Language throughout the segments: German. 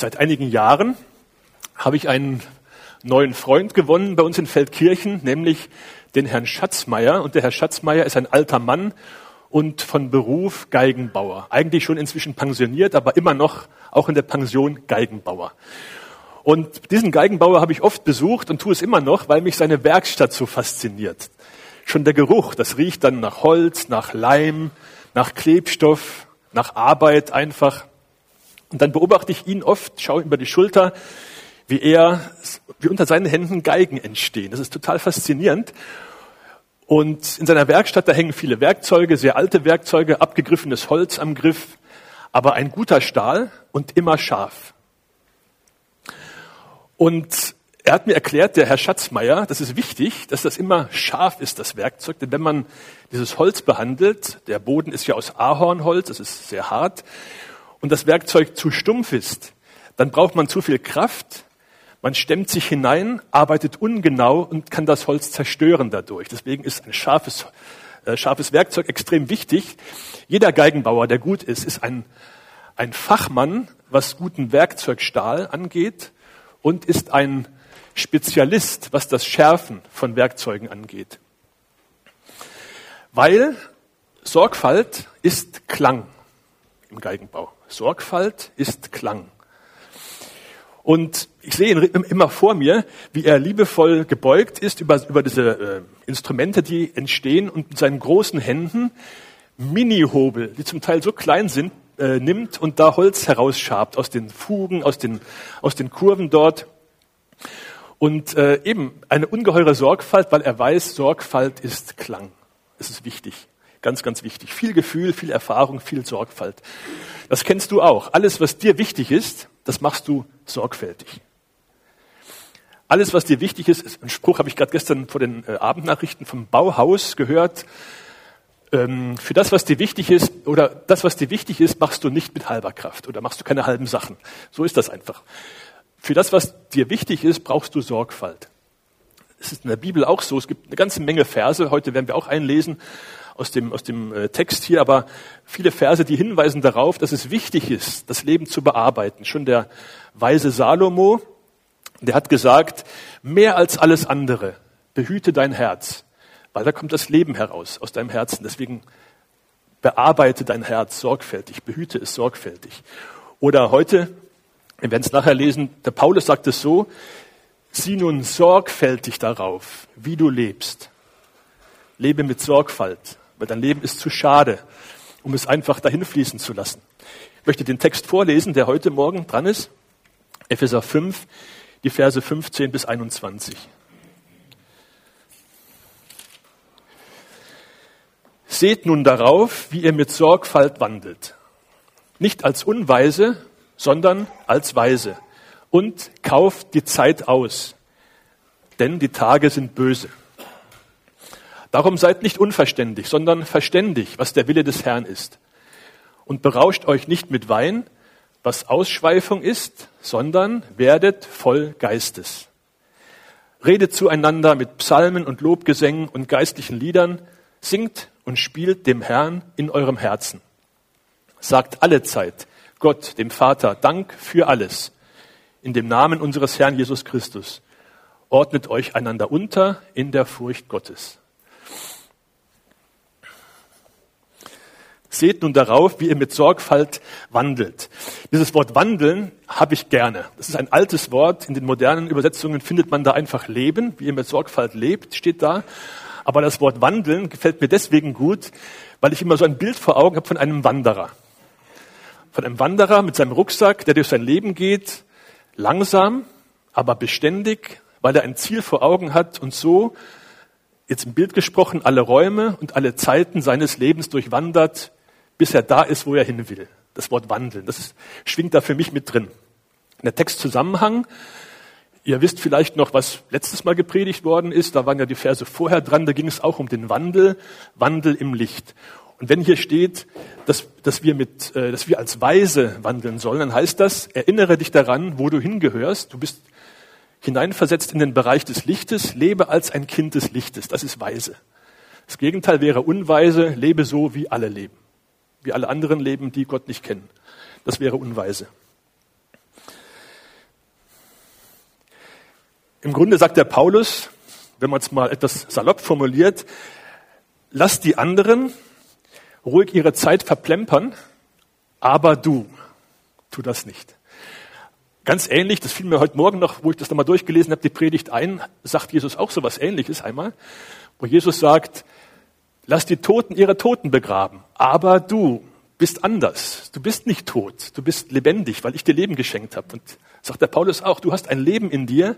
Seit einigen Jahren habe ich einen neuen Freund gewonnen bei uns in Feldkirchen, nämlich den Herrn Schatzmeier. Und der Herr Schatzmeier ist ein alter Mann und von Beruf Geigenbauer. Eigentlich schon inzwischen pensioniert, aber immer noch auch in der Pension Geigenbauer. Und diesen Geigenbauer habe ich oft besucht und tue es immer noch, weil mich seine Werkstatt so fasziniert. Schon der Geruch, das riecht dann nach Holz, nach Leim, nach Klebstoff, nach Arbeit einfach. Und dann beobachte ich ihn oft, schaue über die Schulter, wie er, wie unter seinen Händen Geigen entstehen. Das ist total faszinierend. Und in seiner Werkstatt, da hängen viele Werkzeuge, sehr alte Werkzeuge, abgegriffenes Holz am Griff, aber ein guter Stahl und immer scharf. Und er hat mir erklärt, der Herr Schatzmeier, das ist wichtig, dass das immer scharf ist, das Werkzeug. Denn wenn man dieses Holz behandelt, der Boden ist ja aus Ahornholz, das ist sehr hart, und das Werkzeug zu stumpf ist, dann braucht man zu viel Kraft, man stemmt sich hinein, arbeitet ungenau und kann das Holz zerstören dadurch. Deswegen ist ein scharfes, äh, scharfes Werkzeug extrem wichtig. Jeder Geigenbauer, der gut ist, ist ein, ein Fachmann, was guten Werkzeugstahl angeht und ist ein Spezialist, was das Schärfen von Werkzeugen angeht. Weil Sorgfalt ist Klang im Geigenbau. Sorgfalt ist Klang. Und ich sehe ihn immer vor mir, wie er liebevoll gebeugt ist über, über diese äh, Instrumente, die entstehen und mit seinen großen Händen Mini-Hobel, die zum Teil so klein sind, äh, nimmt und da Holz herausschabt aus den Fugen, aus den, aus den Kurven dort. Und äh, eben eine ungeheure Sorgfalt, weil er weiß, Sorgfalt ist Klang. Es ist wichtig. Ganz, ganz wichtig. Viel Gefühl, viel Erfahrung, viel Sorgfalt. Das kennst du auch. Alles, was dir wichtig ist, das machst du sorgfältig. Alles, was dir wichtig ist, ein Spruch, habe ich gerade gestern vor den äh, Abendnachrichten vom Bauhaus gehört. Ähm, für das, was dir wichtig ist, oder das, was dir wichtig ist, machst du nicht mit halber Kraft oder machst du keine halben Sachen. So ist das einfach. Für das, was dir wichtig ist, brauchst du Sorgfalt. Es ist in der Bibel auch so. Es gibt eine ganze Menge Verse. Heute werden wir auch einlesen aus dem, aus dem äh, Text hier, aber viele Verse, die hinweisen darauf, dass es wichtig ist, das Leben zu bearbeiten. Schon der weise Salomo, der hat gesagt, mehr als alles andere, behüte dein Herz, weil da kommt das Leben heraus aus deinem Herzen. Deswegen bearbeite dein Herz sorgfältig, behüte es sorgfältig. Oder heute, wir werden es nachher lesen, der Paulus sagt es so, sieh nun sorgfältig darauf, wie du lebst. Lebe mit Sorgfalt weil dein Leben ist zu schade, um es einfach dahin fließen zu lassen. Ich möchte den Text vorlesen, der heute Morgen dran ist. Epheser 5, die Verse 15 bis 21. Seht nun darauf, wie ihr mit Sorgfalt wandelt. Nicht als Unweise, sondern als Weise. Und kauft die Zeit aus, denn die Tage sind böse. Darum seid nicht unverständig, sondern verständig, was der Wille des Herrn ist. Und berauscht euch nicht mit Wein, was Ausschweifung ist, sondern werdet voll Geistes. Redet zueinander mit Psalmen und Lobgesängen und geistlichen Liedern, singt und spielt dem Herrn in eurem Herzen. Sagt alle Zeit Gott, dem Vater, Dank für alles. In dem Namen unseres Herrn Jesus Christus. Ordnet euch einander unter in der Furcht Gottes. Seht nun darauf, wie ihr mit Sorgfalt wandelt. Dieses Wort wandeln habe ich gerne. Das ist ein altes Wort. In den modernen Übersetzungen findet man da einfach leben. Wie ihr mit Sorgfalt lebt, steht da. Aber das Wort wandeln gefällt mir deswegen gut, weil ich immer so ein Bild vor Augen habe von einem Wanderer. Von einem Wanderer mit seinem Rucksack, der durch sein Leben geht, langsam, aber beständig, weil er ein Ziel vor Augen hat und so, jetzt im Bild gesprochen, alle Räume und alle Zeiten seines Lebens durchwandert, bis er da ist, wo er hin will. Das Wort wandeln, das schwingt da für mich mit drin. Der Textzusammenhang, ihr wisst vielleicht noch, was letztes Mal gepredigt worden ist, da waren ja die Verse vorher dran, da ging es auch um den Wandel, Wandel im Licht. Und wenn hier steht, dass, dass, wir mit, äh, dass wir als Weise wandeln sollen, dann heißt das, erinnere dich daran, wo du hingehörst. Du bist hineinversetzt in den Bereich des Lichtes, lebe als ein Kind des Lichtes. Das ist weise. Das Gegenteil wäre unweise, lebe so, wie alle leben wie alle anderen leben, die Gott nicht kennen. Das wäre unweise. Im Grunde sagt der Paulus, wenn man es mal etwas salopp formuliert, lass die anderen ruhig ihre Zeit verplempern, aber du, tu das nicht. Ganz ähnlich, das fiel mir heute Morgen noch, wo ich das nochmal durchgelesen habe, die Predigt ein, sagt Jesus auch so etwas ähnliches einmal, wo Jesus sagt, lass die Toten ihre Toten begraben, aber du bist anders. Du bist nicht tot, du bist lebendig, weil ich dir Leben geschenkt habe. Und sagt der Paulus auch, du hast ein Leben in dir,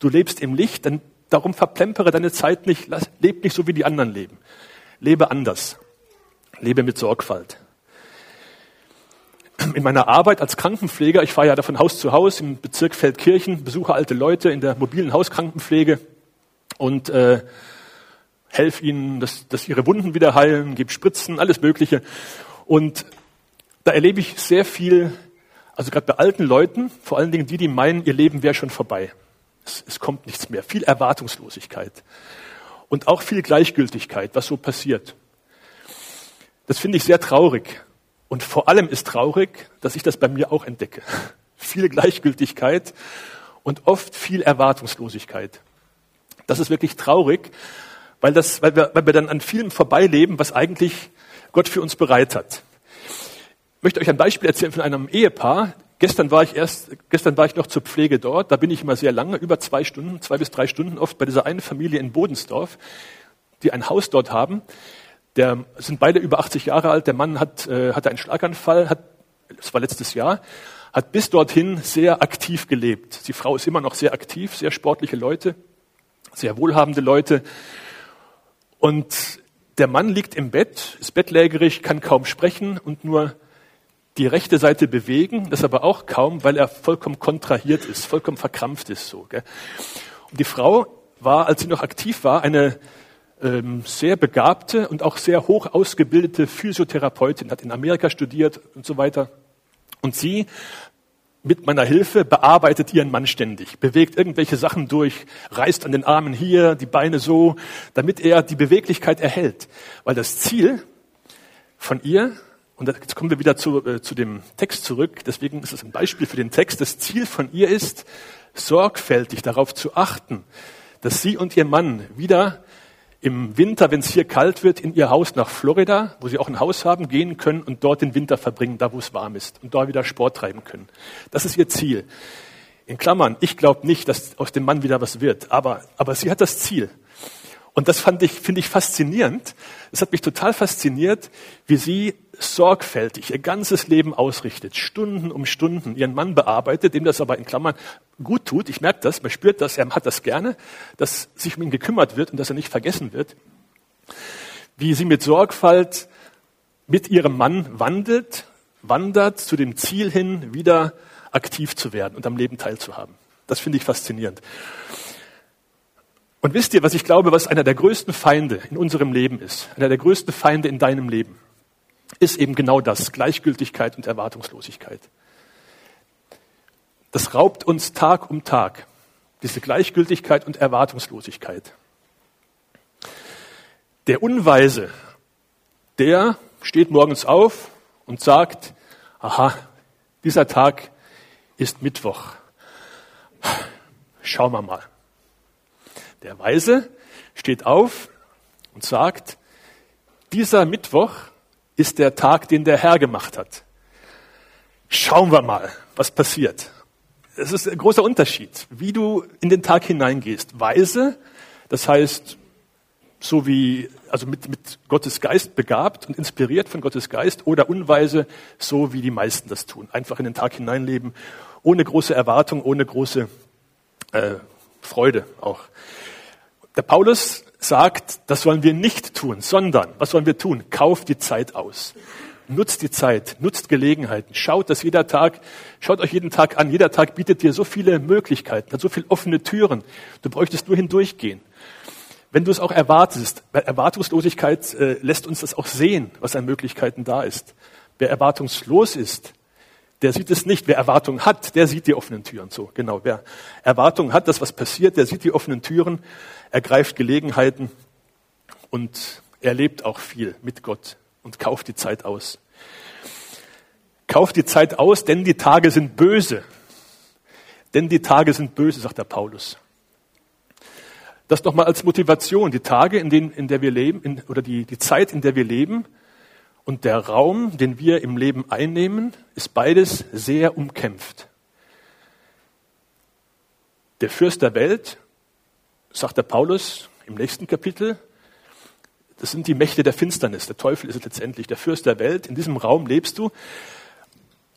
du lebst im Licht, dann darum verplempere deine Zeit nicht, lass, leb nicht so wie die anderen leben. Lebe anders. Lebe mit Sorgfalt in meiner Arbeit als Krankenpfleger, ich fahre ja da von Haus zu Haus im Bezirk Feldkirchen, besuche alte Leute in der mobilen Hauskrankenpflege und äh, helfe ihnen, dass, dass ihre Wunden wieder heilen, gebe Spritzen, alles Mögliche. Und da erlebe ich sehr viel, also gerade bei alten Leuten, vor allen Dingen die, die meinen, ihr Leben wäre schon vorbei. Es, es kommt nichts mehr. Viel Erwartungslosigkeit. Und auch viel Gleichgültigkeit, was so passiert. Das finde ich sehr traurig. Und vor allem ist traurig, dass ich das bei mir auch entdecke. Viel Gleichgültigkeit und oft viel Erwartungslosigkeit. Das ist wirklich traurig, weil, das, weil, wir, weil wir dann an vielem vorbeileben, was eigentlich Gott für uns bereit hat. Ich möchte euch ein Beispiel erzählen von einem Ehepaar. Gestern war ich erst, gestern war ich noch zur Pflege dort. Da bin ich immer sehr lange, über zwei Stunden, zwei bis drei Stunden oft bei dieser einen Familie in Bodensdorf, die ein Haus dort haben. Der sind beide über 80 Jahre alt. Der Mann hat, äh, hatte einen Schlaganfall, hat, das war letztes Jahr, hat bis dorthin sehr aktiv gelebt. Die Frau ist immer noch sehr aktiv, sehr sportliche Leute, sehr wohlhabende Leute. Und der Mann liegt im Bett, ist bettlägerig, kann kaum sprechen und nur die rechte Seite bewegen, das aber auch kaum, weil er vollkommen kontrahiert ist, vollkommen verkrampft ist so. Gell? Und die Frau war, als sie noch aktiv war, eine ähm, sehr begabte und auch sehr hoch ausgebildete Physiotherapeutin, hat in Amerika studiert und so weiter. Und sie mit meiner Hilfe bearbeitet ihren Mann ständig, bewegt irgendwelche Sachen durch, reißt an den Armen hier, die Beine so, damit er die Beweglichkeit erhält. Weil das Ziel von ihr, und jetzt kommen wir wieder zu, äh, zu dem Text zurück, deswegen ist es ein Beispiel für den Text, das Ziel von ihr ist, sorgfältig darauf zu achten, dass sie und ihr Mann wieder im Winter, wenn es hier kalt wird, in ihr Haus nach Florida, wo sie auch ein Haus haben, gehen können und dort den Winter verbringen, da wo es warm ist und da wieder Sport treiben können. Das ist ihr Ziel. In Klammern, ich glaube nicht, dass aus dem Mann wieder was wird, aber, aber sie hat das Ziel. Und das fand ich, finde ich faszinierend. Es hat mich total fasziniert, wie sie sorgfältig ihr ganzes Leben ausrichtet, Stunden um Stunden ihren Mann bearbeitet, dem das aber in Klammern gut tut. Ich merke das, man spürt das, er hat das gerne, dass sich um ihn gekümmert wird und dass er nicht vergessen wird. Wie sie mit Sorgfalt mit ihrem Mann wandelt, wandert zu dem Ziel hin, wieder aktiv zu werden und am Leben teilzuhaben. Das finde ich faszinierend. Und wisst ihr, was ich glaube, was einer der größten Feinde in unserem Leben ist? Einer der größten Feinde in deinem Leben ist eben genau das, Gleichgültigkeit und Erwartungslosigkeit. Das raubt uns Tag um Tag, diese Gleichgültigkeit und Erwartungslosigkeit. Der Unweise, der steht morgens auf und sagt, aha, dieser Tag ist Mittwoch. Schauen wir mal. Der Weise steht auf und sagt, dieser Mittwoch ist der Tag, den der Herr gemacht hat. Schauen wir mal, was passiert. Es ist ein großer Unterschied, wie du in den Tag hineingehst. Weise, das heißt, so wie, also mit, mit Gottes Geist begabt und inspiriert von Gottes Geist oder unweise, so wie die meisten das tun. Einfach in den Tag hineinleben, ohne große Erwartung, ohne große äh, Freude auch. Der Paulus sagt, das sollen wir nicht tun, sondern, was sollen wir tun? Kauft die Zeit aus. Nutzt die Zeit, nutzt Gelegenheiten, schaut, dass jeder Tag, schaut euch jeden Tag an. Jeder Tag bietet dir so viele Möglichkeiten, hat so viele offene Türen. Du bräuchtest nur hindurchgehen. Wenn du es auch erwartest, weil Erwartungslosigkeit äh, lässt uns das auch sehen, was an Möglichkeiten da ist. Wer erwartungslos ist, der sieht es nicht. Wer Erwartung hat, der sieht die offenen Türen. So, genau. Wer Erwartung hat, dass was passiert, der sieht die offenen Türen, ergreift Gelegenheiten und erlebt auch viel mit Gott und kauft die Zeit aus. Kauft die Zeit aus, denn die Tage sind böse. Denn die Tage sind böse, sagt der Paulus. Das nochmal als Motivation. Die Tage, in denen, in der wir leben, in, oder die, die Zeit, in der wir leben und der Raum, den wir im Leben einnehmen, ist beides sehr umkämpft. Der Fürst der Welt, sagt der Paulus im nächsten Kapitel, das sind die Mächte der Finsternis. Der Teufel ist letztendlich der Fürst der Welt. In diesem Raum lebst du.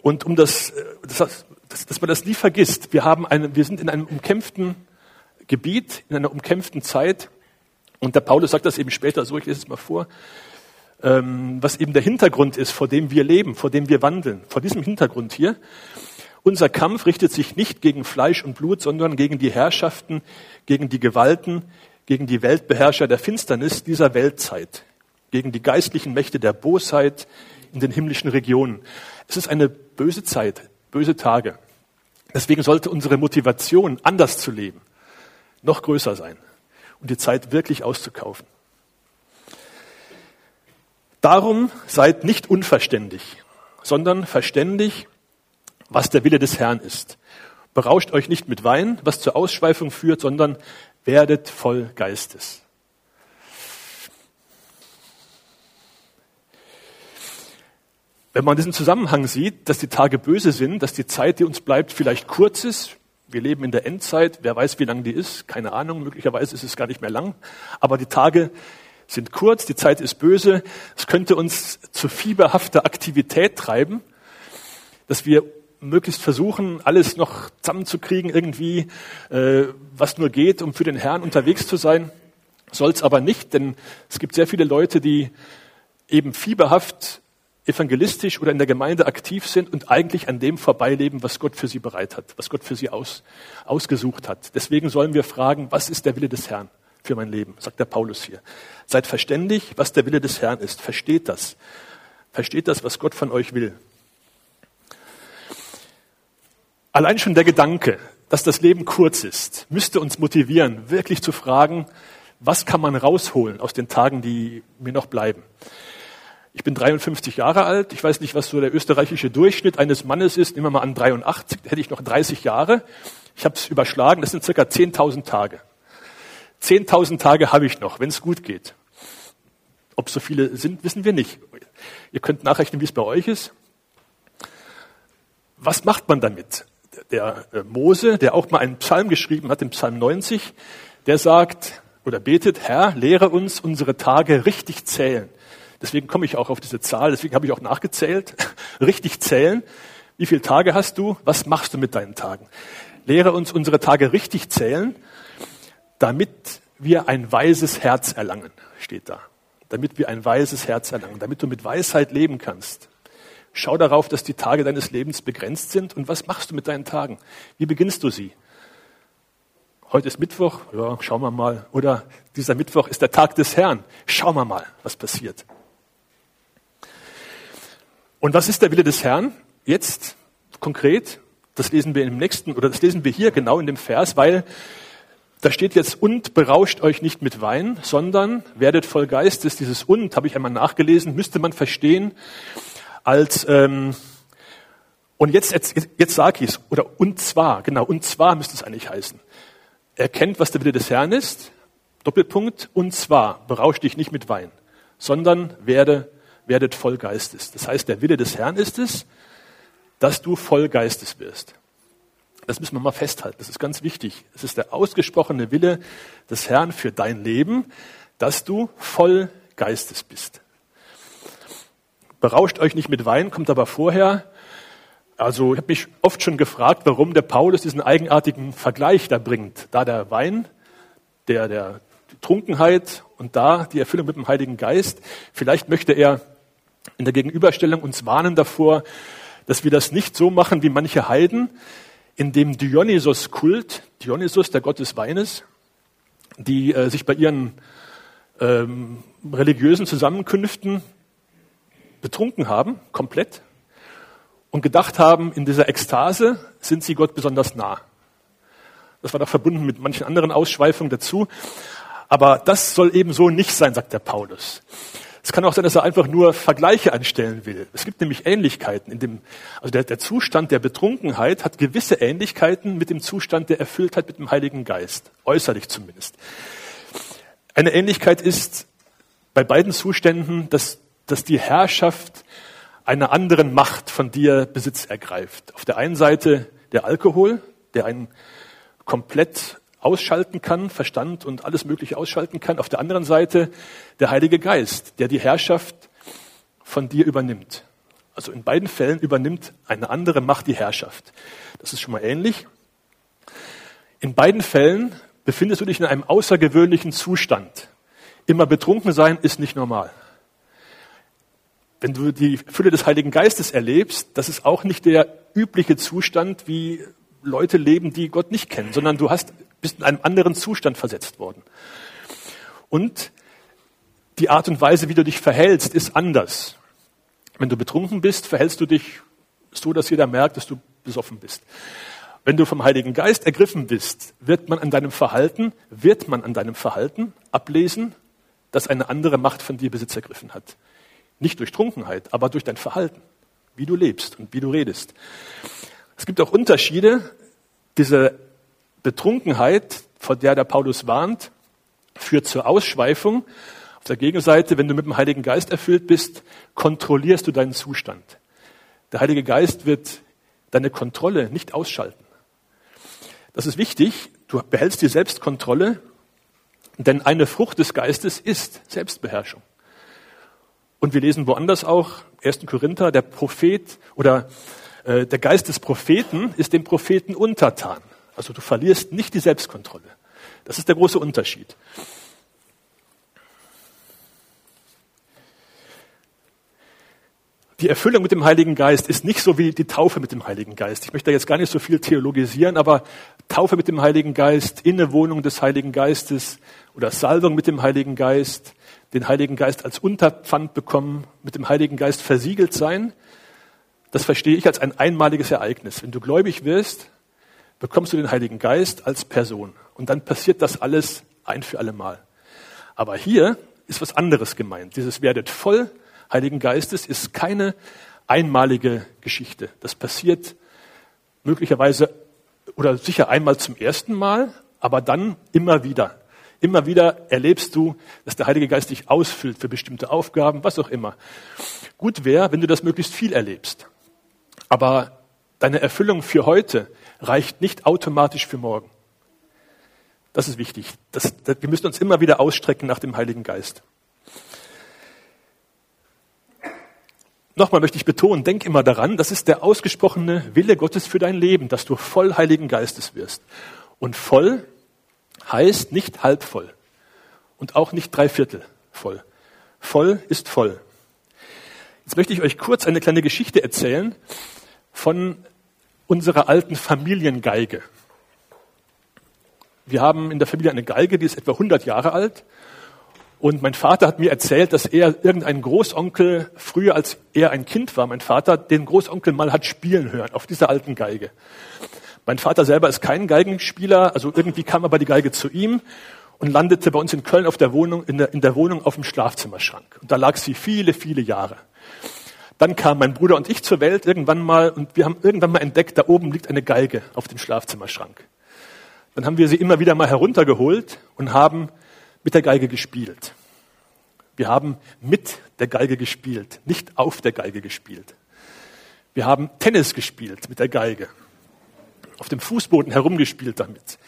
Und um das, das, dass, dass man das nie vergisst, wir, haben eine, wir sind in einem umkämpften Gebiet, in einer umkämpften Zeit. Und der Paulus sagt das eben später so, ich lese es mal vor, ähm, was eben der Hintergrund ist, vor dem wir leben, vor dem wir wandeln. Vor diesem Hintergrund hier. Unser Kampf richtet sich nicht gegen Fleisch und Blut, sondern gegen die Herrschaften, gegen die Gewalten, gegen die Weltbeherrscher der Finsternis dieser Weltzeit, gegen die geistlichen Mächte der Bosheit in den himmlischen Regionen. Es ist eine böse Zeit, böse Tage. Deswegen sollte unsere Motivation, anders zu leben, noch größer sein und die Zeit wirklich auszukaufen. Darum seid nicht unverständig, sondern verständig, was der Wille des Herrn ist. Berauscht euch nicht mit Wein, was zur Ausschweifung führt, sondern werdet voll Geistes. Wenn man diesen Zusammenhang sieht, dass die Tage böse sind, dass die Zeit, die uns bleibt, vielleicht kurz ist, wir leben in der Endzeit, wer weiß, wie lang die ist, keine Ahnung, möglicherweise ist es gar nicht mehr lang, aber die Tage sind kurz, die Zeit ist böse, es könnte uns zu fieberhafter Aktivität treiben, dass wir möglichst versuchen, alles noch zusammenzukriegen, irgendwie, äh, was nur geht, um für den Herrn unterwegs zu sein. Soll es aber nicht, denn es gibt sehr viele Leute, die eben fieberhaft evangelistisch oder in der Gemeinde aktiv sind und eigentlich an dem vorbeileben, was Gott für sie bereit hat, was Gott für sie aus, ausgesucht hat. Deswegen sollen wir fragen, was ist der Wille des Herrn für mein Leben, sagt der Paulus hier. Seid verständig, was der Wille des Herrn ist. Versteht das. Versteht das, was Gott von euch will. Allein schon der Gedanke, dass das Leben kurz ist, müsste uns motivieren, wirklich zu fragen, was kann man rausholen aus den Tagen, die mir noch bleiben. Ich bin 53 Jahre alt. Ich weiß nicht, was so der österreichische Durchschnitt eines Mannes ist. Nehmen wir mal an 83, hätte ich noch 30 Jahre. Ich habe es überschlagen, das sind circa 10.000 Tage. 10.000 Tage habe ich noch, wenn es gut geht. Ob so viele sind, wissen wir nicht. Ihr könnt nachrechnen, wie es bei euch ist. Was macht man damit? Der äh, Mose, der auch mal einen Psalm geschrieben hat, den Psalm 90, der sagt oder betet, Herr, lehre uns unsere Tage richtig zählen. Deswegen komme ich auch auf diese Zahl, deswegen habe ich auch nachgezählt. richtig zählen. Wie viele Tage hast du? Was machst du mit deinen Tagen? Lehre uns unsere Tage richtig zählen, damit wir ein weises Herz erlangen, steht da. Damit wir ein weises Herz erlangen, damit du mit Weisheit leben kannst. Schau darauf, dass die Tage deines Lebens begrenzt sind. Und was machst du mit deinen Tagen? Wie beginnst du sie? Heute ist Mittwoch, ja, schauen wir mal. Oder dieser Mittwoch ist der Tag des Herrn. Schauen wir mal, was passiert. Und was ist der Wille des Herrn? Jetzt konkret, das lesen wir im nächsten, oder das lesen wir hier genau in dem Vers, weil da steht jetzt, und berauscht euch nicht mit Wein, sondern werdet voll Geistes. Dieses und habe ich einmal nachgelesen, müsste man verstehen als ähm, und jetzt, jetzt, jetzt sage ich es, oder und zwar, genau, und zwar müsste es eigentlich heißen. Erkennt, was der Wille des Herrn ist, Doppelpunkt, und zwar berauscht dich nicht mit Wein, sondern werde, werdet voll Geistes. Das heißt, der Wille des Herrn ist es, dass du voll Geistes wirst. Das müssen wir mal festhalten. Das ist ganz wichtig. Es ist der ausgesprochene Wille des Herrn für dein Leben, dass du voll Geistes bist. Berauscht euch nicht mit Wein, kommt aber vorher. Also ich habe mich oft schon gefragt, warum der Paulus diesen eigenartigen Vergleich da bringt. Da der Wein, der, der Trunkenheit und da die Erfüllung mit dem Heiligen Geist. Vielleicht möchte er in der Gegenüberstellung uns warnen davor, dass wir das nicht so machen wie manche Heiden, in dem Dionysos-Kult, Dionysos, der Gott des Weines, die äh, sich bei ihren ähm, religiösen Zusammenkünften betrunken haben, komplett, und gedacht haben, in dieser Ekstase sind sie Gott besonders nah. Das war doch verbunden mit manchen anderen Ausschweifungen dazu. Aber das soll eben so nicht sein, sagt der Paulus. Es kann auch sein, dass er einfach nur Vergleiche anstellen will. Es gibt nämlich Ähnlichkeiten in dem, also der, der Zustand der Betrunkenheit hat gewisse Ähnlichkeiten mit dem Zustand der Erfülltheit mit dem Heiligen Geist. Äußerlich zumindest. Eine Ähnlichkeit ist bei beiden Zuständen, dass, dass die Herrschaft einer anderen Macht von dir Besitz ergreift. Auf der einen Seite der Alkohol, der einen komplett ausschalten kann, Verstand und alles Mögliche ausschalten kann. Auf der anderen Seite der Heilige Geist, der die Herrschaft von dir übernimmt. Also in beiden Fällen übernimmt eine andere Macht die Herrschaft. Das ist schon mal ähnlich. In beiden Fällen befindest du dich in einem außergewöhnlichen Zustand. Immer betrunken sein ist nicht normal. Wenn du die Fülle des Heiligen Geistes erlebst, das ist auch nicht der übliche Zustand, wie Leute leben, die Gott nicht kennen, sondern du hast, bist in einem anderen Zustand versetzt worden. Und die Art und Weise, wie du dich verhältst, ist anders. Wenn du betrunken bist, verhältst du dich so, dass jeder merkt, dass du besoffen bist. Wenn du vom Heiligen Geist ergriffen bist, wird man an deinem Verhalten, wird man an deinem Verhalten ablesen, dass eine andere Macht von dir Besitz ergriffen hat. Nicht durch Trunkenheit, aber durch dein Verhalten, wie du lebst und wie du redest. Es gibt auch Unterschiede. Diese Betrunkenheit, vor der der Paulus warnt, führt zur Ausschweifung. Auf der Gegenseite, wenn du mit dem Heiligen Geist erfüllt bist, kontrollierst du deinen Zustand. Der Heilige Geist wird deine Kontrolle nicht ausschalten. Das ist wichtig. Du behältst die Selbstkontrolle, denn eine Frucht des Geistes ist Selbstbeherrschung. Und wir lesen woanders auch, 1. Korinther, der Prophet oder äh, der Geist des Propheten ist dem Propheten untertan. Also du verlierst nicht die Selbstkontrolle. Das ist der große Unterschied. Die Erfüllung mit dem Heiligen Geist ist nicht so wie die Taufe mit dem Heiligen Geist. Ich möchte da jetzt gar nicht so viel theologisieren, aber Taufe mit dem Heiligen Geist, Innewohnung des Heiligen Geistes oder Salbung mit dem Heiligen Geist, den Heiligen Geist als Unterpfand bekommen, mit dem Heiligen Geist versiegelt sein, das verstehe ich als ein einmaliges Ereignis. Wenn du gläubig wirst, bekommst du den Heiligen Geist als Person. Und dann passiert das alles ein für alle Mal. Aber hier ist was anderes gemeint. Dieses werdet voll Heiligen Geistes ist keine einmalige Geschichte. Das passiert möglicherweise oder sicher einmal zum ersten Mal, aber dann immer wieder. Immer wieder erlebst du, dass der Heilige Geist dich ausfüllt für bestimmte Aufgaben, was auch immer. Gut wäre, wenn du das möglichst viel erlebst. Aber deine Erfüllung für heute reicht nicht automatisch für morgen. Das ist wichtig. Das, das, wir müssen uns immer wieder ausstrecken nach dem Heiligen Geist. Nochmal möchte ich betonen, denk immer daran, das ist der ausgesprochene Wille Gottes für dein Leben, dass du voll Heiligen Geistes wirst. Und voll heißt nicht halb voll und auch nicht dreiviertel voll. Voll ist voll. Jetzt möchte ich euch kurz eine kleine Geschichte erzählen von unserer alten Familiengeige. Wir haben in der Familie eine Geige, die ist etwa 100 Jahre alt. Und mein Vater hat mir erzählt, dass er irgendeinen Großonkel, früher als er ein Kind war, mein Vater, den Großonkel mal hat spielen hören auf dieser alten Geige. Mein Vater selber ist kein Geigenspieler, also irgendwie kam aber die Geige zu ihm und landete bei uns in Köln auf der Wohnung, in der, in der Wohnung auf dem Schlafzimmerschrank. Und da lag sie viele, viele Jahre. Dann kamen mein Bruder und ich zur Welt irgendwann mal und wir haben irgendwann mal entdeckt, da oben liegt eine Geige auf dem Schlafzimmerschrank. Dann haben wir sie immer wieder mal heruntergeholt und haben mit der Geige gespielt. Wir haben mit der Geige gespielt, nicht auf der Geige gespielt. Wir haben Tennis gespielt mit der Geige, auf dem Fußboden herumgespielt damit.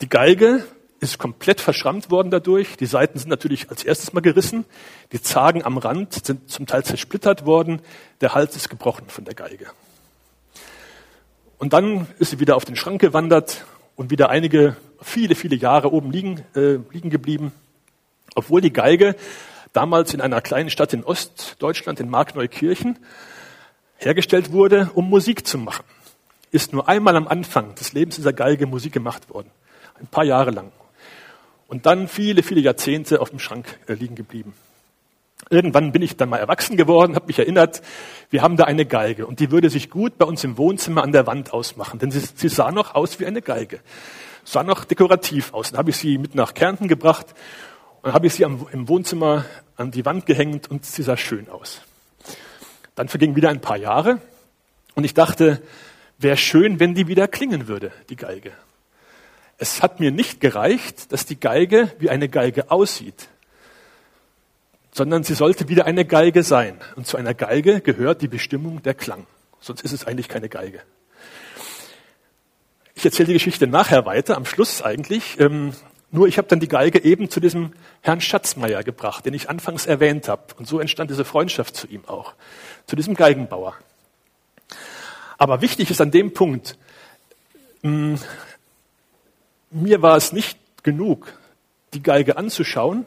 Die Geige ist komplett verschrammt worden dadurch. Die Seiten sind natürlich als erstes mal gerissen. Die Zagen am Rand sind zum Teil zersplittert worden. Der Hals ist gebrochen von der Geige. Und dann ist sie wieder auf den Schrank gewandert und wieder einige, viele, viele Jahre oben liegen, äh, liegen geblieben. Obwohl die Geige damals in einer kleinen Stadt in Ostdeutschland, in Markneukirchen, hergestellt wurde, um Musik zu machen. Ist nur einmal am Anfang des Lebens dieser Geige Musik gemacht worden. Ein paar Jahre lang und dann viele, viele Jahrzehnte auf dem Schrank äh, liegen geblieben. Irgendwann bin ich dann mal erwachsen geworden, habe mich erinnert, wir haben da eine Geige und die würde sich gut bei uns im Wohnzimmer an der Wand ausmachen, denn sie, sie sah noch aus wie eine Geige, sah noch dekorativ aus. Dann habe ich sie mit nach Kärnten gebracht Und habe ich sie am, im Wohnzimmer an die Wand gehängt und sie sah schön aus. Dann vergingen wieder ein paar Jahre und ich dachte, wäre schön, wenn die wieder klingen würde, die Geige. Es hat mir nicht gereicht, dass die Geige wie eine Geige aussieht, sondern sie sollte wieder eine Geige sein. Und zu einer Geige gehört die Bestimmung der Klang. Sonst ist es eigentlich keine Geige. Ich erzähle die Geschichte nachher weiter, am Schluss eigentlich. Ähm, nur ich habe dann die Geige eben zu diesem Herrn Schatzmeier gebracht, den ich anfangs erwähnt habe. Und so entstand diese Freundschaft zu ihm auch, zu diesem Geigenbauer. Aber wichtig ist an dem Punkt, mm, mir war es nicht genug, die Geige anzuschauen.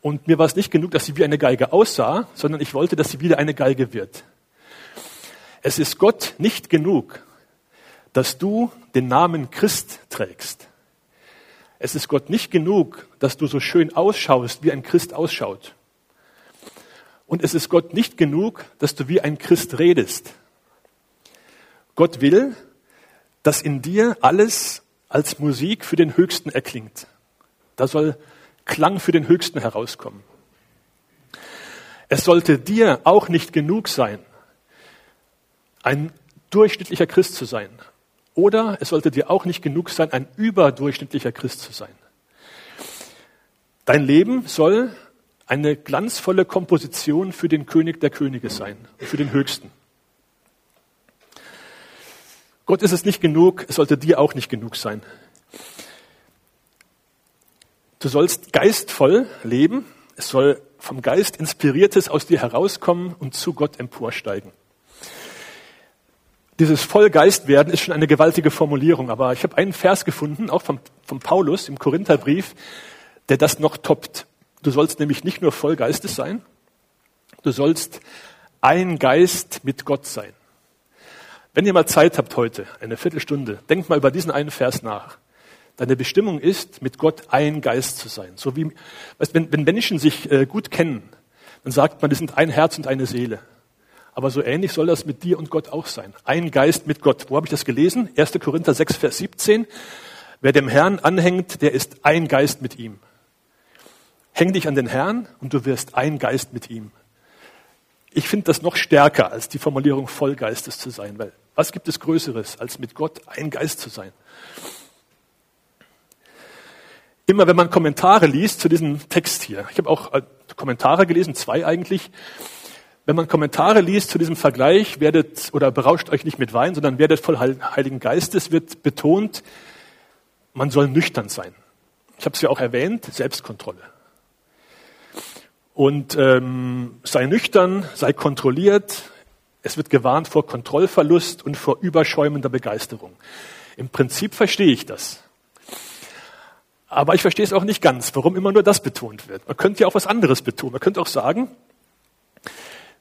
Und mir war es nicht genug, dass sie wie eine Geige aussah, sondern ich wollte, dass sie wieder eine Geige wird. Es ist Gott nicht genug, dass du den Namen Christ trägst. Es ist Gott nicht genug, dass du so schön ausschaust, wie ein Christ ausschaut. Und es ist Gott nicht genug, dass du wie ein Christ redest. Gott will, dass in dir alles als Musik für den Höchsten erklingt. Da soll Klang für den Höchsten herauskommen. Es sollte dir auch nicht genug sein, ein durchschnittlicher Christ zu sein, oder es sollte dir auch nicht genug sein, ein überdurchschnittlicher Christ zu sein. Dein Leben soll eine glanzvolle Komposition für den König der Könige sein, für den Höchsten. Gott ist es nicht genug, es sollte dir auch nicht genug sein. Du sollst geistvoll leben, es soll vom Geist inspiriertes aus dir herauskommen und zu Gott emporsteigen. Dieses Vollgeist werden ist schon eine gewaltige Formulierung, aber ich habe einen Vers gefunden, auch vom, vom Paulus im Korintherbrief, der das noch toppt. Du sollst nämlich nicht nur Vollgeistes sein, du sollst ein Geist mit Gott sein. Wenn ihr mal Zeit habt heute, eine Viertelstunde, denkt mal über diesen einen Vers nach. Deine Bestimmung ist, mit Gott ein Geist zu sein. So wie, weißt, wenn, wenn Menschen sich äh, gut kennen, dann sagt man, die sind ein Herz und eine Seele. Aber so ähnlich soll das mit dir und Gott auch sein. Ein Geist mit Gott. Wo habe ich das gelesen? 1. Korinther 6, Vers 17. Wer dem Herrn anhängt, der ist ein Geist mit ihm. Häng dich an den Herrn und du wirst ein Geist mit ihm. Ich finde das noch stärker als die Formulierung Vollgeistes zu sein, weil was gibt es Größeres, als mit Gott ein Geist zu sein? Immer wenn man Kommentare liest zu diesem Text hier, ich habe auch äh, Kommentare gelesen, zwei eigentlich, wenn man Kommentare liest zu diesem Vergleich, werdet oder berauscht euch nicht mit Wein, sondern werdet voll Heiligen Geistes, wird betont, man soll nüchtern sein. Ich habe es ja auch erwähnt, Selbstkontrolle. Und ähm, sei nüchtern, sei kontrolliert. Es wird gewarnt vor Kontrollverlust und vor überschäumender Begeisterung. Im Prinzip verstehe ich das. Aber ich verstehe es auch nicht ganz, warum immer nur das betont wird. Man könnte ja auch was anderes betonen. Man könnte auch sagen,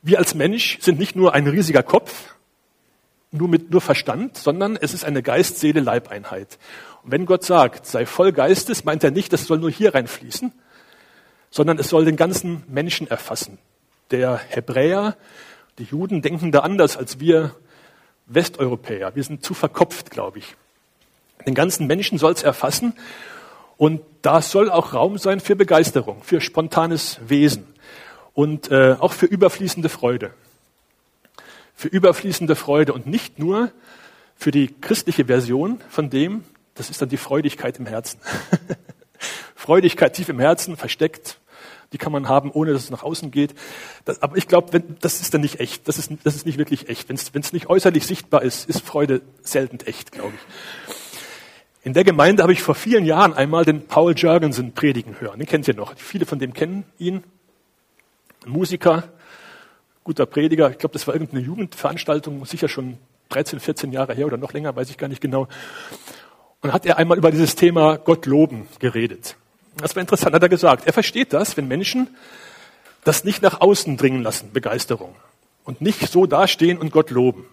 wir als Mensch sind nicht nur ein riesiger Kopf, nur mit nur Verstand, sondern es ist eine Geist-Seele-Leibeinheit. Und wenn Gott sagt, sei voll Geistes, meint er nicht, das soll nur hier reinfließen, sondern es soll den ganzen Menschen erfassen. Der Hebräer, die Juden denken da anders als wir Westeuropäer. Wir sind zu verkopft, glaube ich. Den ganzen Menschen soll es erfassen und da soll auch Raum sein für Begeisterung, für spontanes Wesen und äh, auch für überfließende Freude. Für überfließende Freude und nicht nur für die christliche Version von dem, das ist dann die Freudigkeit im Herzen. Freudigkeit tief im Herzen, versteckt, die kann man haben, ohne dass es nach außen geht. Das, aber ich glaube, das ist dann nicht echt. Das ist, das ist nicht wirklich echt. Wenn es nicht äußerlich sichtbar ist, ist Freude selten echt, glaube ich. In der Gemeinde habe ich vor vielen Jahren einmal den Paul Jurgensen predigen hören. Den kennt ihr noch. Viele von dem kennen ihn. Musiker, guter Prediger. Ich glaube, das war irgendeine Jugendveranstaltung, sicher schon 13, 14 Jahre her oder noch länger, weiß ich gar nicht genau. Und hat er einmal über dieses Thema Gott loben geredet. Das war interessant, hat er gesagt. Er versteht das, wenn Menschen das nicht nach außen dringen lassen, Begeisterung. Und nicht so dastehen und Gott loben.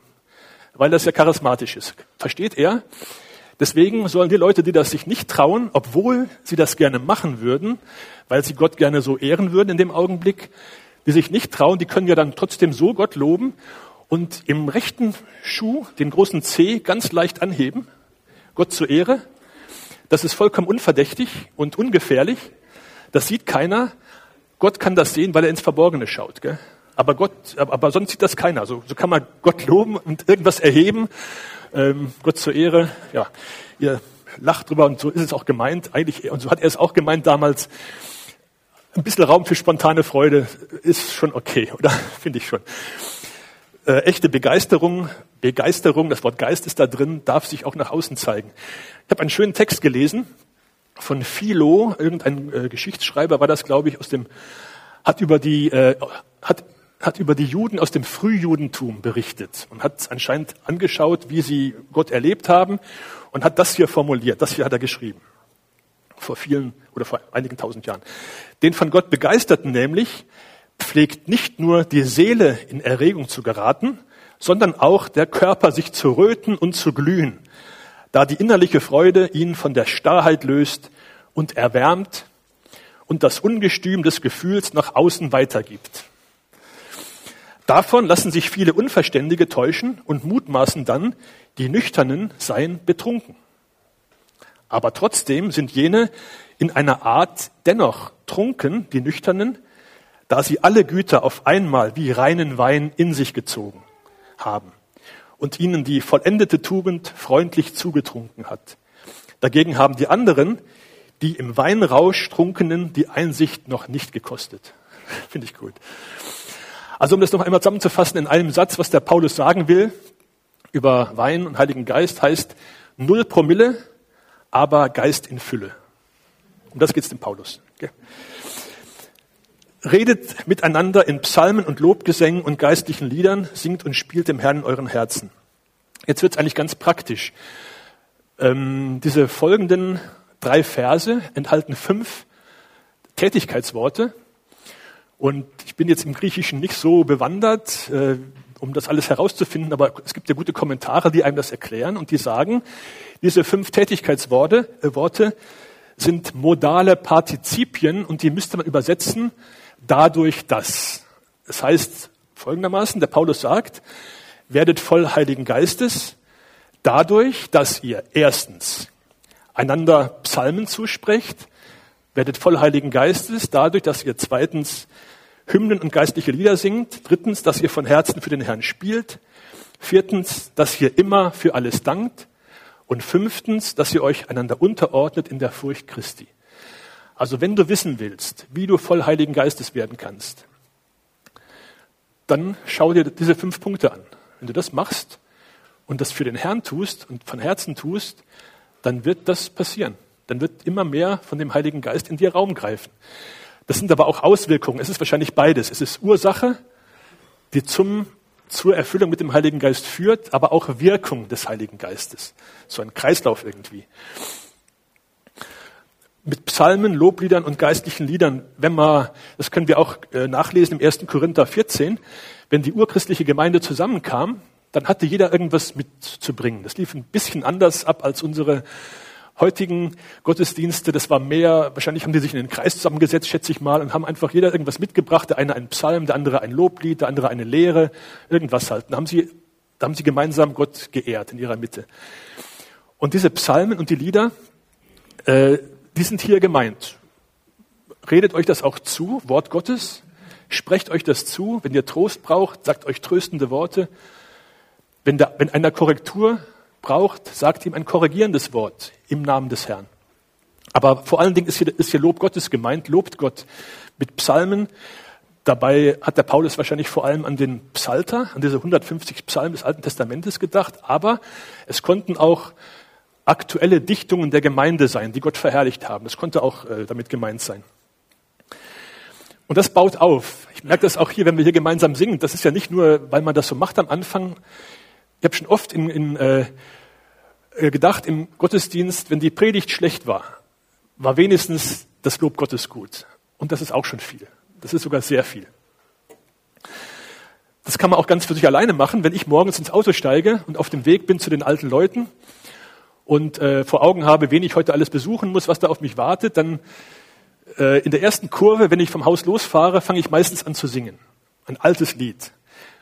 Weil das ja charismatisch ist. Versteht er? Deswegen sollen die Leute, die das sich nicht trauen, obwohl sie das gerne machen würden, weil sie Gott gerne so ehren würden in dem Augenblick, die sich nicht trauen, die können ja dann trotzdem so Gott loben und im rechten Schuh den großen C ganz leicht anheben, Gott zur Ehre, das ist vollkommen unverdächtig und ungefährlich. Das sieht keiner. Gott kann das sehen, weil er ins Verborgene schaut. Gell? Aber Gott, aber sonst sieht das keiner. So, so kann man Gott loben und irgendwas erheben. Ähm, Gott zur Ehre. Ja, ihr lacht drüber und so ist es auch gemeint. Eigentlich und so hat er es auch gemeint damals. Ein bisschen Raum für spontane Freude ist schon okay, oder? Finde ich schon. Äh, echte Begeisterung, Begeisterung, das Wort Geist ist da drin, darf sich auch nach außen zeigen. Ich habe einen schönen Text gelesen von Philo, irgendein äh, Geschichtsschreiber war das, glaube ich, aus dem, hat über die, äh, hat, hat über die Juden aus dem Frühjudentum berichtet und hat anscheinend angeschaut, wie sie Gott erlebt haben und hat das hier formuliert. Das hier hat er geschrieben vor vielen oder vor einigen tausend Jahren. Den von Gott Begeisterten nämlich pflegt nicht nur die Seele in Erregung zu geraten, sondern auch der Körper sich zu röten und zu glühen, da die innerliche Freude ihn von der Starrheit löst und erwärmt und das Ungestüm des Gefühls nach außen weitergibt. Davon lassen sich viele Unverständige täuschen und mutmaßen dann, die Nüchternen seien betrunken. Aber trotzdem sind jene in einer Art dennoch trunken, die Nüchternen, da sie alle Güter auf einmal wie reinen Wein in sich gezogen haben und ihnen die vollendete Tugend freundlich zugetrunken hat. Dagegen haben die anderen, die im Weinrausch trunkenen, die Einsicht noch nicht gekostet. Finde ich gut. Also um das noch einmal zusammenzufassen in einem Satz, was der Paulus sagen will über Wein und Heiligen Geist, heißt null Promille aber Geist in Fülle. Um das geht es dem Paulus. Okay. Redet miteinander in Psalmen und Lobgesängen und geistlichen Liedern, singt und spielt dem Herrn in euren Herzen. Jetzt wird es eigentlich ganz praktisch. Ähm, diese folgenden drei Verse enthalten fünf Tätigkeitsworte. Und ich bin jetzt im Griechischen nicht so bewandert, äh, um das alles herauszufinden, aber es gibt ja gute Kommentare, die einem das erklären und die sagen, diese fünf Tätigkeitsworte äh, Worte sind modale Partizipien und die müsste man übersetzen dadurch, dass. Das heißt folgendermaßen, der Paulus sagt, werdet voll Heiligen Geistes dadurch, dass ihr erstens einander Psalmen zusprecht, werdet voll Heiligen Geistes dadurch, dass ihr zweitens Hymnen und geistliche Lieder singt. Drittens, dass ihr von Herzen für den Herrn spielt. Viertens, dass ihr immer für alles dankt. Und fünftens, dass ihr euch einander unterordnet in der Furcht Christi. Also wenn du wissen willst, wie du voll Heiligen Geistes werden kannst, dann schau dir diese fünf Punkte an. Wenn du das machst und das für den Herrn tust und von Herzen tust, dann wird das passieren. Dann wird immer mehr von dem Heiligen Geist in dir Raum greifen. Das sind aber auch Auswirkungen. Es ist wahrscheinlich beides. Es ist Ursache, die zum, zur Erfüllung mit dem Heiligen Geist führt, aber auch Wirkung des Heiligen Geistes. So ein Kreislauf irgendwie. Mit Psalmen, Lobliedern und geistlichen Liedern, wenn man, das können wir auch äh, nachlesen im 1. Korinther 14, wenn die urchristliche Gemeinde zusammenkam, dann hatte jeder irgendwas mitzubringen. Das lief ein bisschen anders ab als unsere heutigen Gottesdienste, das war mehr, wahrscheinlich haben die sich in den Kreis zusammengesetzt, schätze ich mal, und haben einfach jeder irgendwas mitgebracht, der eine einen Psalm, der andere ein Loblied, der andere eine Lehre, irgendwas halt. Da haben sie, da haben sie gemeinsam Gott geehrt in ihrer Mitte. Und diese Psalmen und die Lieder, äh, die sind hier gemeint. Redet euch das auch zu, Wort Gottes, sprecht euch das zu, wenn ihr Trost braucht, sagt euch tröstende Worte. Wenn, da, wenn einer Korrektur braucht, sagt ihm ein korrigierendes Wort im Namen des Herrn. Aber vor allen Dingen ist hier, ist hier Lob Gottes gemeint, lobt Gott mit Psalmen. Dabei hat der Paulus wahrscheinlich vor allem an den Psalter, an diese 150 Psalmen des Alten Testamentes gedacht, aber es konnten auch aktuelle Dichtungen der Gemeinde sein, die Gott verherrlicht haben. Das konnte auch äh, damit gemeint sein. Und das baut auf. Ich merke das auch hier, wenn wir hier gemeinsam singen. Das ist ja nicht nur, weil man das so macht am Anfang. Ich habe schon oft in, in, äh, gedacht im Gottesdienst, wenn die Predigt schlecht war, war wenigstens das Lob Gottes gut. Und das ist auch schon viel. Das ist sogar sehr viel. Das kann man auch ganz für sich alleine machen, wenn ich morgens ins Auto steige und auf dem Weg bin zu den alten Leuten und äh, vor Augen habe, wen ich heute alles besuchen muss, was da auf mich wartet, dann äh, in der ersten Kurve, wenn ich vom Haus losfahre, fange ich meistens an zu singen. Ein altes Lied.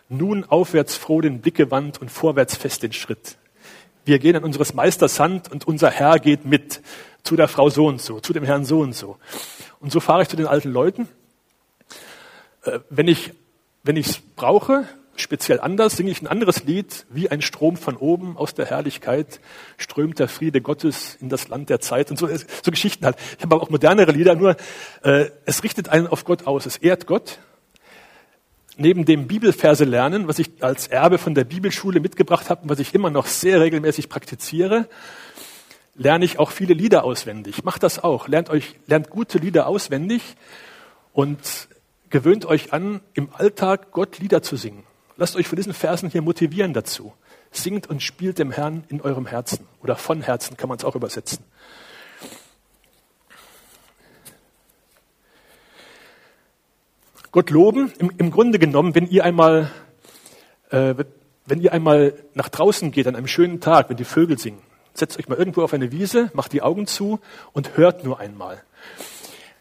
Nun aufwärts froh den Blick gewandt und vorwärts fest den Schritt. Wir gehen an unseres Meisters Hand und unser Herr geht mit. zu der Frau so und so, zu dem Herrn so und so. Und so fahre ich zu den alten Leuten. Äh, wenn ich wenn ich brauche, speziell anders, singe ich ein anderes Lied, wie ein Strom von oben aus der Herrlichkeit strömt der Friede Gottes in das Land der Zeit und so, so Geschichten halt. Ich habe aber auch modernere Lieder, nur äh, es richtet einen auf Gott aus, es ehrt Gott. Neben dem Bibelverse lernen, was ich als Erbe von der Bibelschule mitgebracht habe und was ich immer noch sehr regelmäßig praktiziere, lerne ich auch viele Lieder auswendig. Macht das auch. Lernt euch, lernt gute Lieder auswendig und gewöhnt euch an, im Alltag Gott Lieder zu singen. Lasst euch von diesen Versen hier motivieren dazu. Singt und spielt dem Herrn in eurem Herzen. Oder von Herzen kann man es auch übersetzen. Gott loben, im, im Grunde genommen, wenn ihr einmal, äh, wenn ihr einmal nach draußen geht an einem schönen Tag, wenn die Vögel singen, setzt euch mal irgendwo auf eine Wiese, macht die Augen zu und hört nur einmal.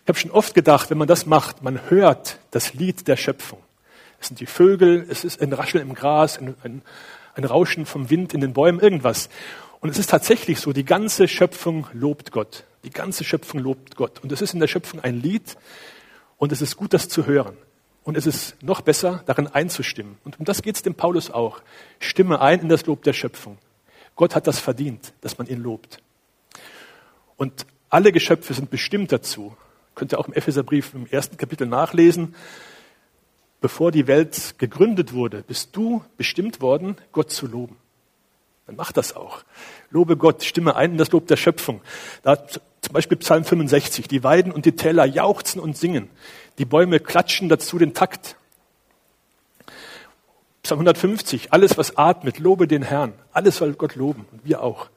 Ich habe schon oft gedacht, wenn man das macht, man hört das Lied der Schöpfung. Es sind die Vögel, es ist ein Rascheln im Gras, ein, ein, ein Rauschen vom Wind in den Bäumen, irgendwas. Und es ist tatsächlich so, die ganze Schöpfung lobt Gott. Die ganze Schöpfung lobt Gott. Und es ist in der Schöpfung ein Lied und es ist gut, das zu hören. Und es ist noch besser, darin einzustimmen. Und um das geht es dem Paulus auch. Stimme ein in das Lob der Schöpfung. Gott hat das verdient, dass man ihn lobt. Und alle Geschöpfe sind bestimmt dazu. Könnt ihr auch im Epheserbrief im ersten Kapitel nachlesen bevor die Welt gegründet wurde, bist du bestimmt worden, Gott zu loben. Dann mach das auch. Lobe Gott, stimme ein in das Lob der Schöpfung. Da zum Beispiel Psalm 65. Die Weiden und die Täler jauchzen und singen. Die Bäume klatschen dazu den Takt. Psalm 150. Alles, was atmet, lobe den Herrn. Alles soll Gott loben. Und wir auch.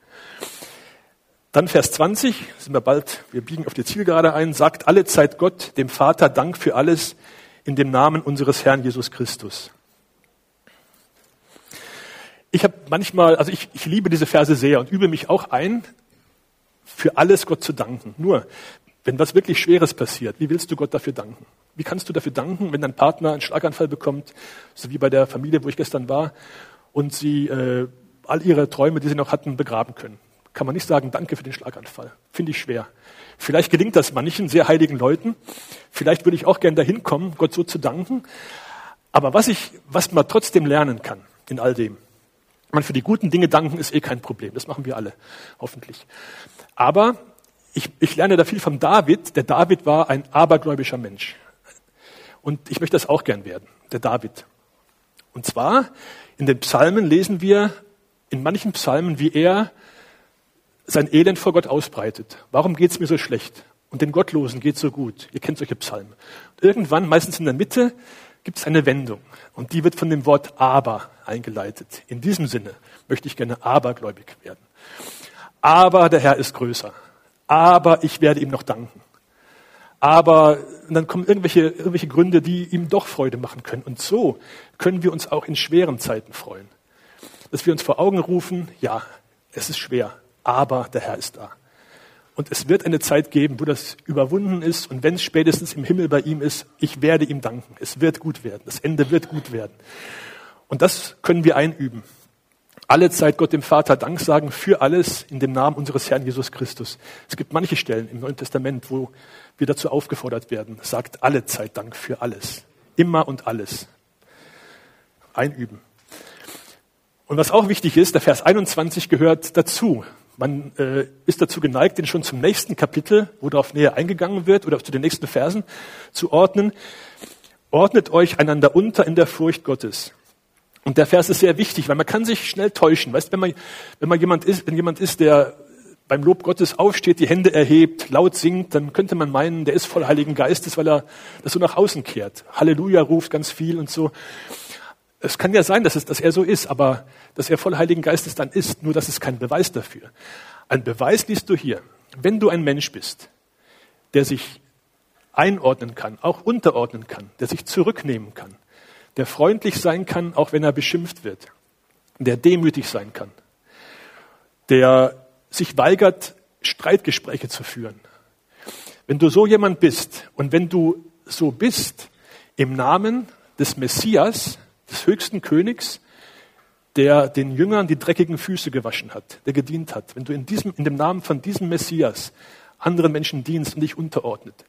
Dann Vers 20. Sind wir bald, wir biegen auf die Zielgerade ein. Sagt alle Zeit Gott, dem Vater, Dank für alles in dem Namen unseres Herrn Jesus Christus. Ich habe manchmal, also ich, ich liebe diese Verse sehr und übe mich auch ein, für alles Gott zu danken. Nur, wenn was wirklich Schweres passiert, wie willst du Gott dafür danken? Wie kannst du dafür danken, wenn dein Partner einen Schlaganfall bekommt, so wie bei der Familie, wo ich gestern war, und sie äh, all ihre Träume, die sie noch hatten, begraben können? Kann man nicht sagen, danke für den Schlaganfall. Finde ich schwer. Vielleicht gelingt das manchen sehr heiligen Leuten. Vielleicht würde ich auch gern dahin kommen, Gott so zu danken. Aber was ich, was man trotzdem lernen kann in all dem, man für die guten Dinge danken ist eh kein Problem. Das machen wir alle, hoffentlich. Aber ich, ich lerne da viel von David. Der David war ein abergläubischer Mensch. Und ich möchte das auch gern werden, der David. Und zwar in den Psalmen lesen wir in manchen Psalmen, wie er sein Elend vor Gott ausbreitet. Warum geht es mir so schlecht? Und den Gottlosen geht so gut. Ihr kennt solche Psalmen. Und irgendwann, meistens in der Mitte, gibt es eine Wendung. Und die wird von dem Wort aber eingeleitet. In diesem Sinne möchte ich gerne abergläubig werden. Aber der Herr ist größer. Aber ich werde ihm noch danken. Aber dann kommen irgendwelche, irgendwelche Gründe, die ihm doch Freude machen können. Und so können wir uns auch in schweren Zeiten freuen. Dass wir uns vor Augen rufen, ja, es ist schwer, aber der Herr ist da. Und es wird eine Zeit geben, wo das überwunden ist. Und wenn es spätestens im Himmel bei ihm ist, ich werde ihm danken. Es wird gut werden. Das Ende wird gut werden. Und das können wir einüben. Alle Zeit Gott dem Vater Dank sagen für alles in dem Namen unseres Herrn Jesus Christus. Es gibt manche Stellen im Neuen Testament, wo wir dazu aufgefordert werden. Sagt alle Zeit Dank für alles. Immer und alles. Einüben. Und was auch wichtig ist, der Vers 21 gehört dazu. Man äh, ist dazu geneigt, den schon zum nächsten Kapitel, wo darauf näher eingegangen wird, oder zu den nächsten Versen zu ordnen. Ordnet euch einander unter in der Furcht Gottes. Und der Vers ist sehr wichtig, weil man kann sich schnell täuschen. Weißt, wenn man, wenn man jemand ist, wenn jemand ist, der beim Lob Gottes aufsteht, die Hände erhebt, laut singt, dann könnte man meinen, der ist voll Heiligen Geistes, weil er das so nach außen kehrt. Halleluja ruft ganz viel und so. Es kann ja sein, dass, es, dass er so ist, aber dass er voll Heiligen Geistes dann ist, nur das ist kein Beweis dafür. Ein Beweis liest du hier. Wenn du ein Mensch bist, der sich einordnen kann, auch unterordnen kann, der sich zurücknehmen kann, der freundlich sein kann, auch wenn er beschimpft wird, der demütig sein kann, der sich weigert, Streitgespräche zu führen. Wenn du so jemand bist und wenn du so bist im Namen des Messias, des höchsten Königs, der den Jüngern die dreckigen Füße gewaschen hat, der gedient hat, wenn du in, diesem, in dem Namen von diesem Messias anderen Menschen dienst und dich unterordnet,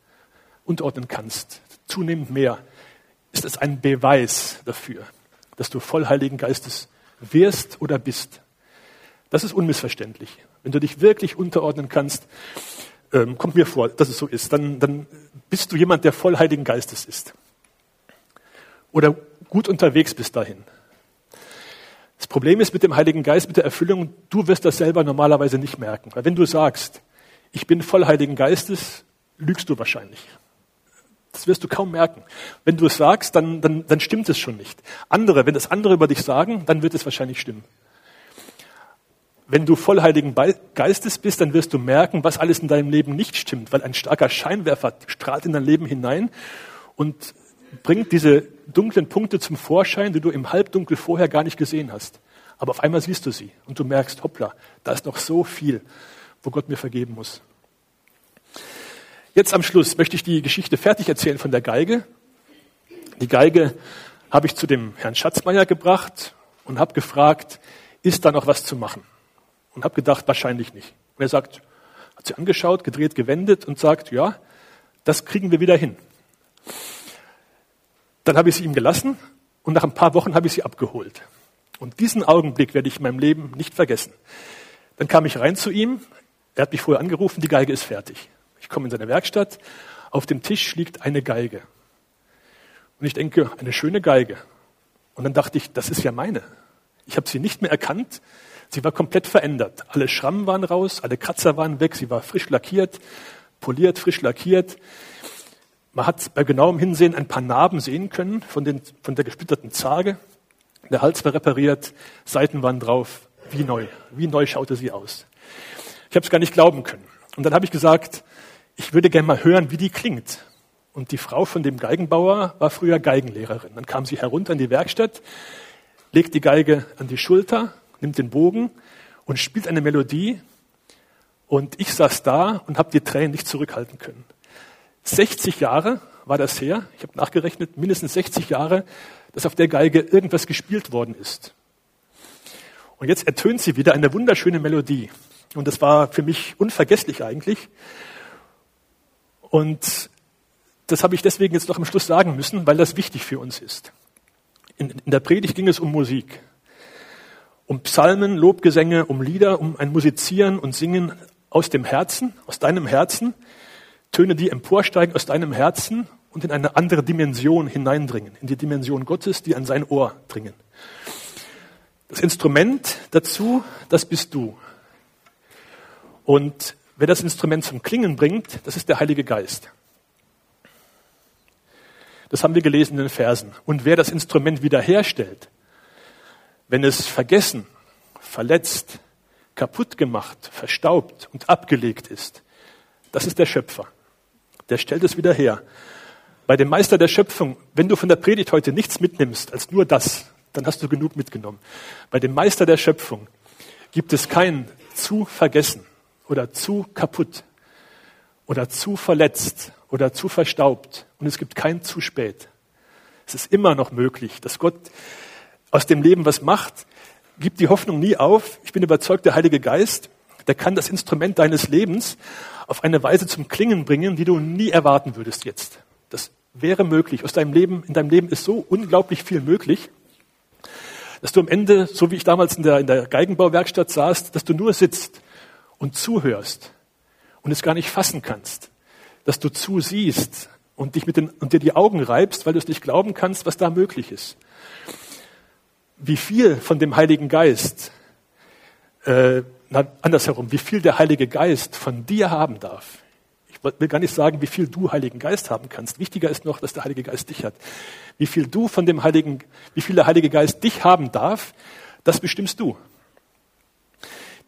unterordnen kannst, zunehmend mehr, ist es ein Beweis dafür, dass du voll Heiligen Geistes wirst oder bist. Das ist unmissverständlich. Wenn du dich wirklich unterordnen kannst, ähm, kommt mir vor, dass es so ist, dann, dann bist du jemand, der voll Heiligen Geistes ist. Oder gut unterwegs bis dahin. Das Problem ist mit dem Heiligen Geist, mit der Erfüllung, du wirst das selber normalerweise nicht merken. Weil wenn du sagst, ich bin voll Heiligen Geistes, lügst du wahrscheinlich. Das wirst du kaum merken. Wenn du es sagst, dann, dann, dann stimmt es schon nicht. Andere, wenn das andere über dich sagen, dann wird es wahrscheinlich stimmen. Wenn du voll Heiligen Geistes bist, dann wirst du merken, was alles in deinem Leben nicht stimmt, weil ein starker Scheinwerfer strahlt in dein Leben hinein und bringt diese dunklen Punkte zum Vorschein, die du im Halbdunkel vorher gar nicht gesehen hast. Aber auf einmal siehst du sie und du merkst, hoppla, da ist noch so viel, wo Gott mir vergeben muss. Jetzt am Schluss möchte ich die Geschichte fertig erzählen von der Geige. Die Geige habe ich zu dem Herrn Schatzmeier gebracht und habe gefragt, ist da noch was zu machen? Und habe gedacht, wahrscheinlich nicht. Und er sagt, hat sie angeschaut, gedreht, gewendet und sagt, ja, das kriegen wir wieder hin. Dann habe ich sie ihm gelassen und nach ein paar Wochen habe ich sie abgeholt. Und diesen Augenblick werde ich in meinem Leben nicht vergessen. Dann kam ich rein zu ihm, er hat mich vorher angerufen, die Geige ist fertig. Ich komme in seine Werkstatt, auf dem Tisch liegt eine Geige. Und ich denke, eine schöne Geige. Und dann dachte ich, das ist ja meine. Ich habe sie nicht mehr erkannt. Sie war komplett verändert. Alle Schrammen waren raus, alle Kratzer waren weg, sie war frisch lackiert, poliert, frisch lackiert. Man hat bei genauem Hinsehen ein paar Narben sehen können von, den, von der gesplitterten Zarge. Der Hals war repariert, Seiten waren drauf, wie neu. Wie neu schaute sie aus. Ich habe es gar nicht glauben können. Und dann habe ich gesagt, ich würde gerne mal hören, wie die klingt. Und die Frau von dem Geigenbauer war früher Geigenlehrerin. Dann kam sie herunter in die Werkstatt, legt die Geige an die Schulter, nimmt den Bogen und spielt eine Melodie. Und ich saß da und habe die Tränen nicht zurückhalten können. 60 Jahre war das her, ich habe nachgerechnet, mindestens 60 Jahre, dass auf der Geige irgendwas gespielt worden ist. Und jetzt ertönt sie wieder eine wunderschöne Melodie. Und das war für mich unvergesslich eigentlich. Und das habe ich deswegen jetzt noch am Schluss sagen müssen, weil das wichtig für uns ist. In, in der Predigt ging es um Musik. Um Psalmen, Lobgesänge, um Lieder, um ein Musizieren und Singen aus dem Herzen, aus deinem Herzen, Töne, die emporsteigen aus deinem Herzen und in eine andere Dimension hineindringen, in die Dimension Gottes, die an sein Ohr dringen. Das Instrument dazu, das bist du. Und wer das Instrument zum Klingen bringt, das ist der Heilige Geist. Das haben wir gelesen in den Versen. Und wer das Instrument wiederherstellt, wenn es vergessen, verletzt, kaputt gemacht, verstaubt und abgelegt ist, das ist der Schöpfer der stellt es wieder her. Bei dem Meister der Schöpfung, wenn du von der Predigt heute nichts mitnimmst als nur das, dann hast du genug mitgenommen. Bei dem Meister der Schöpfung gibt es kein zu vergessen oder zu kaputt oder zu verletzt oder zu verstaubt und es gibt kein zu spät. Es ist immer noch möglich, dass Gott aus dem Leben was macht. Gib die Hoffnung nie auf. Ich bin überzeugt, der Heilige Geist, der kann das Instrument deines Lebens auf eine Weise zum Klingen bringen, die du nie erwarten würdest jetzt. Das wäre möglich. Aus deinem Leben, in deinem Leben ist so unglaublich viel möglich, dass du am Ende, so wie ich damals in der, in der Geigenbauwerkstatt saß, dass du nur sitzt und zuhörst und es gar nicht fassen kannst, dass du zusiehst und dich mit den, und dir die Augen reibst, weil du es nicht glauben kannst, was da möglich ist. Wie viel von dem Heiligen Geist äh, na, andersherum, wie viel der Heilige Geist von dir haben darf. Ich will gar nicht sagen, wie viel du Heiligen Geist haben kannst. Wichtiger ist noch, dass der Heilige Geist dich hat. Wie viel du von dem Heiligen, wie viel der Heilige Geist dich haben darf, das bestimmst du.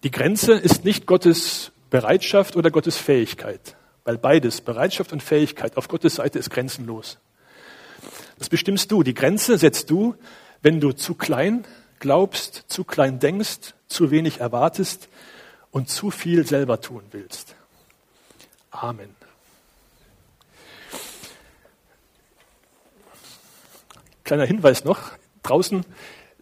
Die Grenze ist nicht Gottes Bereitschaft oder Gottes Fähigkeit, weil beides, Bereitschaft und Fähigkeit, auf Gottes Seite ist grenzenlos. Das bestimmst du. Die Grenze setzt du, wenn du zu klein glaubst, zu klein denkst, zu wenig erwartest und zu viel selber tun willst. Amen. Kleiner Hinweis noch, draußen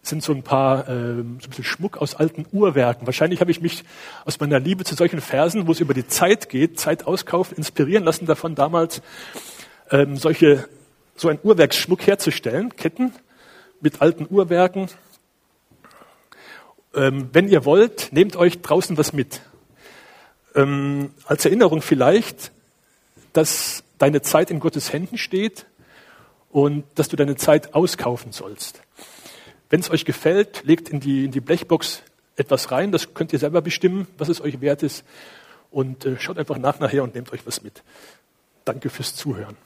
sind so ein paar, äh, so ein bisschen Schmuck aus alten Uhrwerken. Wahrscheinlich habe ich mich aus meiner Liebe zu solchen Versen, wo es über die Zeit geht, Zeit auskaufen, inspirieren lassen davon damals, ähm, solche, so ein Uhrwerksschmuck herzustellen, Ketten mit alten Uhrwerken. Ähm, wenn ihr wollt, nehmt euch draußen was mit. Ähm, als Erinnerung vielleicht, dass deine Zeit in Gottes Händen steht und dass du deine Zeit auskaufen sollst. Wenn es euch gefällt, legt in die, in die Blechbox etwas rein. Das könnt ihr selber bestimmen, was es euch wert ist. Und äh, schaut einfach nach nachher und nehmt euch was mit. Danke fürs Zuhören.